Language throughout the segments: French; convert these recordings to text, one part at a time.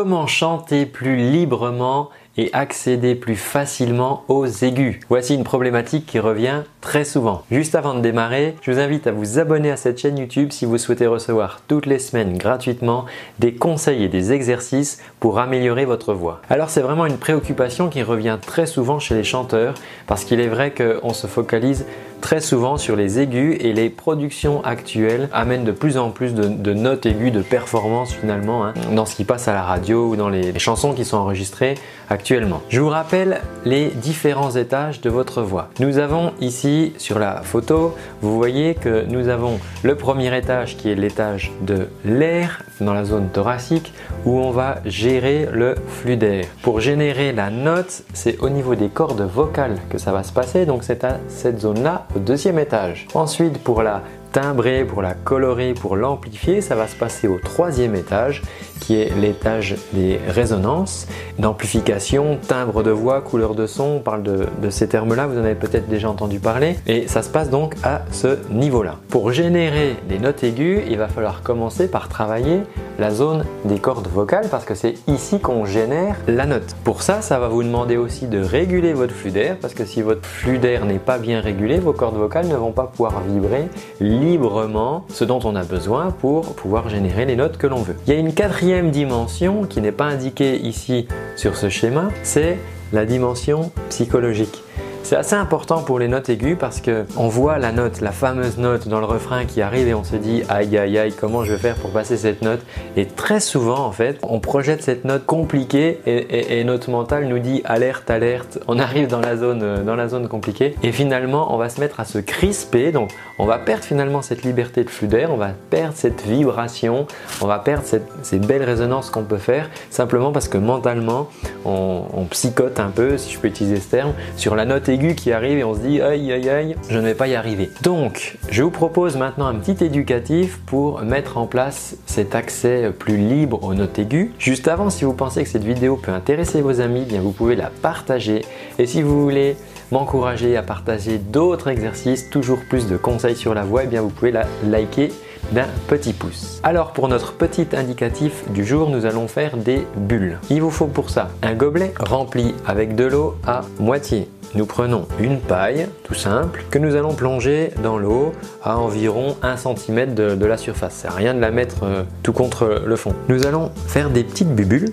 Comment chanter plus librement et accéder plus facilement aux aigus. Voici une problématique qui revient très souvent. Juste avant de démarrer, je vous invite à vous abonner à cette chaîne YouTube si vous souhaitez recevoir toutes les semaines gratuitement des conseils et des exercices pour améliorer votre voix. Alors c'est vraiment une préoccupation qui revient très souvent chez les chanteurs parce qu'il est vrai qu'on se focalise très souvent sur les aigus et les productions actuelles amènent de plus en plus de, notes aiguës, de performance finalement hein, dans ce qui passe à la radio ou dans les, les chansons qui sont enregistrées actuellement. Je vous rappelle les différents étages de votre voix. Nous avons ici sur la photo, vous voyez que nous avons le premier étage qui est l'étage de l'air dans la zone thoracique où on va gérer le flux d'air. Pour générer la note, c'est au niveau des cordes vocales que ça va se passer, donc c'est à cette zone-là au deuxième étage. Ensuite, pour la timbrer, pour la colorer, pour l'amplifier, ça va se passer au troisième étage qui est l'étage des résonances, d'amplification, timbre de voix, couleur de son, on parle de, de ces termes-là, vous en avez peut-être déjà entendu parler, et ça se passe donc à ce niveau-là. Pour générer des notes aiguës, il va falloir commencer par travailler la zone des cordes vocales parce que c'est ici qu'on génère la note. Pour ça, ça va vous demander aussi de réguler votre flux d'air parce que si votre flux d'air n'est pas bien régulé, vos cordes vocales ne vont pas pouvoir vibrer librement ce dont on a besoin pour pouvoir générer les notes que l'on veut. Il y a une quatrième dimension qui n'est pas indiquée ici sur ce schéma, c'est la dimension psychologique. C'est assez important pour les notes aiguës parce que on voit la note, la fameuse note dans le refrain qui arrive et on se dit aïe aïe aïe comment je vais faire pour passer cette note? Et très souvent en fait on projette cette note compliquée et, notre mental nous dit alerte alerte on arrive dans la zone euh, dans la zone compliquée. Et finalement on va se mettre à se crisper. Donc on va perdre finalement cette liberté de flux d'air, on va perdre cette vibration, on va perdre ces belles résonances qu'on peut faire simplement parce que mentalement on, on psychote un peu si je peux utiliser ce terme sur la note aiguë qui arrive et on se dit aïe aïe aïe, je ne vais pas y arriver. Donc, je vous propose maintenant un petit éducatif pour mettre en place cet accès plus libre aux notes aiguës. Juste avant, si vous pensez que cette vidéo peut intéresser vos amis, bien vous pouvez la partager. Et si vous voulez m'encourager à partager d'autres exercices, toujours plus de conseils sur la voix, et eh bien vous pouvez la liker d'un petit pouce. Alors pour notre petit indicatif du jour, nous allons faire des bulles. Il vous faut pour ça un gobelet rempli avec de l'eau à moitié nous prenons une paille, tout simple, que nous allons plonger dans l'eau à environ 1 cm de, la surface. Rien de la mettre euh, tout contre le fond. Nous allons faire des petites bubules.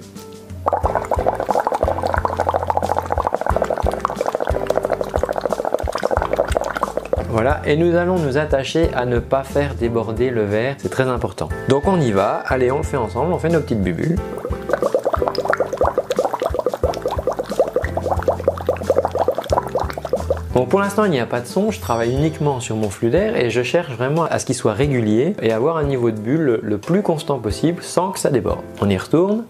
Voilà, et nous allons nous attacher à ne pas faire déborder le verre, c'est très important. Donc on y va, allez on le fait ensemble, on fait nos petites bubules. Bon, pour l'instant, il n'y a pas de son, je travaille uniquement sur mon flux d'air et je cherche vraiment à ce qu'il soit régulier et avoir un niveau de bulle le plus constant possible sans que ça déborde. On y retourne.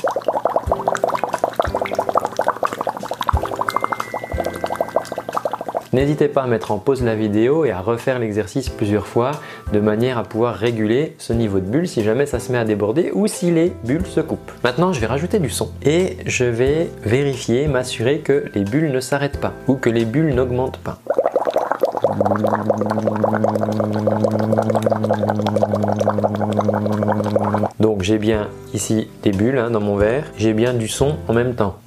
N'hésitez pas à mettre en pause la vidéo et à refaire l'exercice plusieurs fois de manière à pouvoir réguler ce niveau de bulle si jamais ça se met à déborder ou si les bulles se coupent. Maintenant, je vais rajouter du son et je vais vérifier, m'assurer que les bulles ne s'arrêtent pas ou que les bulles n'augmentent pas. Donc j'ai bien ici des bulles hein, dans mon verre, j'ai bien du son en même temps.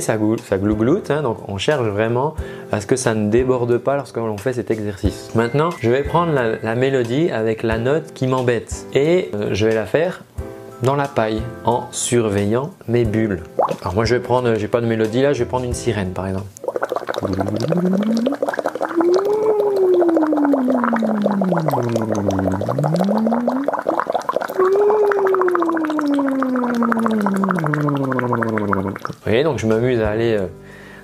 Ça, ça glougloute, hein, donc on cherche vraiment à ce que ça ne déborde pas lorsque l'on fait cet exercice. Maintenant, je vais prendre la, mélodie avec la note qui m'embête et euh, je vais la faire dans la paille en surveillant mes bulles. Alors moi je vais prendre, j'ai pas de mélodie là, je vais prendre une sirène par exemple. Donc je m'amuse à aller euh,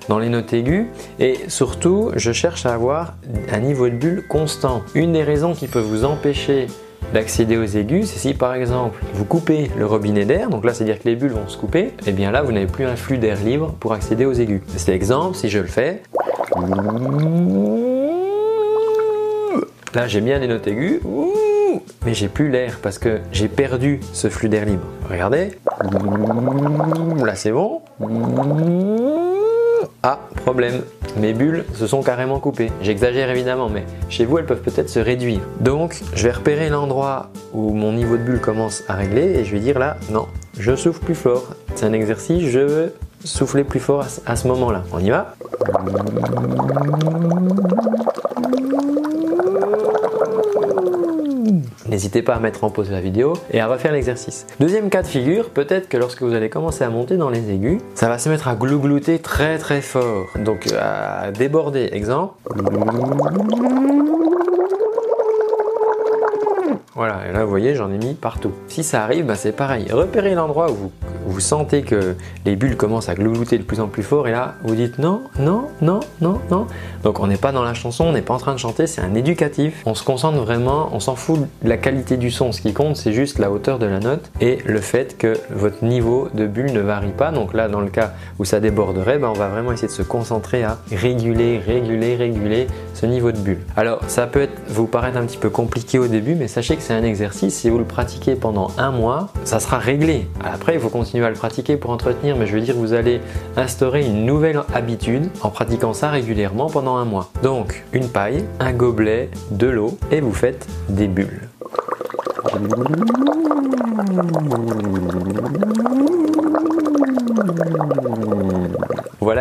dans les notes aiguës et surtout je cherche à avoir un niveau de bulle constant. Une des raisons qui peut vous empêcher d'accéder aux aigus, c'est si par exemple vous coupez le robinet d'air, donc là c'est à dire que les bulles vont se couper, et eh bien là vous n'avez plus un flux d'air libre pour accéder aux aigus. C'est exemple, si je le fais, là j'ai bien des notes aiguës, mais j'ai plus l'air parce que j'ai perdu ce flux d'air libre. Regardez, c'est bon. Ah, problème, mes bulles se sont carrément coupées. J'exagère évidemment, mais chez vous, elles peuvent peut-être se réduire. Donc, je vais repérer l'endroit où mon niveau de bulle commence à régler et je vais dire là, non, je souffle plus fort. C'est un exercice, je veux souffler plus fort à ce moment-là. On y va N'hésitez pas à mettre en pause la vidéo et à refaire l'exercice. Deuxième cas de figure, peut-être que lorsque vous allez commencer à monter dans les aigus, ça va se mettre à glouglouter très très fort. Donc à déborder. Exemple. Voilà, et là vous voyez, j'en ai mis partout. Si ça arrive, bah, c'est pareil. Repérez l'endroit où vous vous sentez que les bulles commencent à glouter de plus en plus fort et là vous dites non, non, non, non, non. Donc on n'est pas dans la chanson, on n'est pas en train de chanter, c'est un éducatif. On se concentre vraiment, on s'en fout de la qualité du son. Ce qui compte c'est juste la hauteur de la note et le fait que votre niveau de bulle ne varie pas. Donc là dans le cas où ça déborderait, ben, on va vraiment essayer de se concentrer à réguler, réguler, réguler ce niveau de bulle. Alors ça peut vous paraître un petit peu compliqué au début, mais sachez que c'est un exercice. Si vous le pratiquez pendant un mois, ça sera réglé. Après il faut continuer à le pratiquer pour entretenir, mais je veux dire, vous allez instaurer une nouvelle habitude en pratiquant ça régulièrement pendant un mois. Donc, une paille, un gobelet, de l'eau, et vous faites des bulles.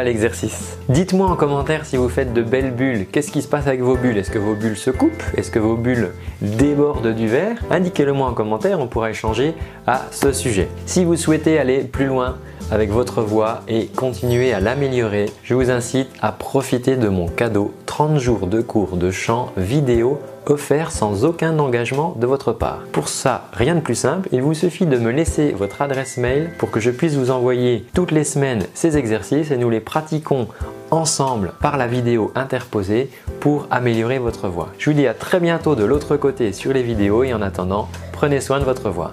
L'exercice. Dites-moi en commentaire si vous faites de belles bulles. Qu'est-ce qui se passe avec vos bulles? Est-ce que vos bulles se coupent? Est-ce que vos bulles débordent du verre? Indiquez-le moi en commentaire, on pourra échanger à ce sujet. Si vous souhaitez aller plus loin, avec votre voix et continuer à l'améliorer, je vous incite à profiter de mon cadeau 30 jours de cours de chant vidéo offert sans aucun engagement de votre part. Pour ça, rien de plus simple, il vous suffit de me laisser votre adresse mail pour que je puisse vous envoyer toutes les semaines ces exercices et nous les pratiquons ensemble par la vidéo interposée pour améliorer votre voix. Je vous dis à très bientôt de l'autre côté sur les vidéos et en attendant, prenez soin de votre voix.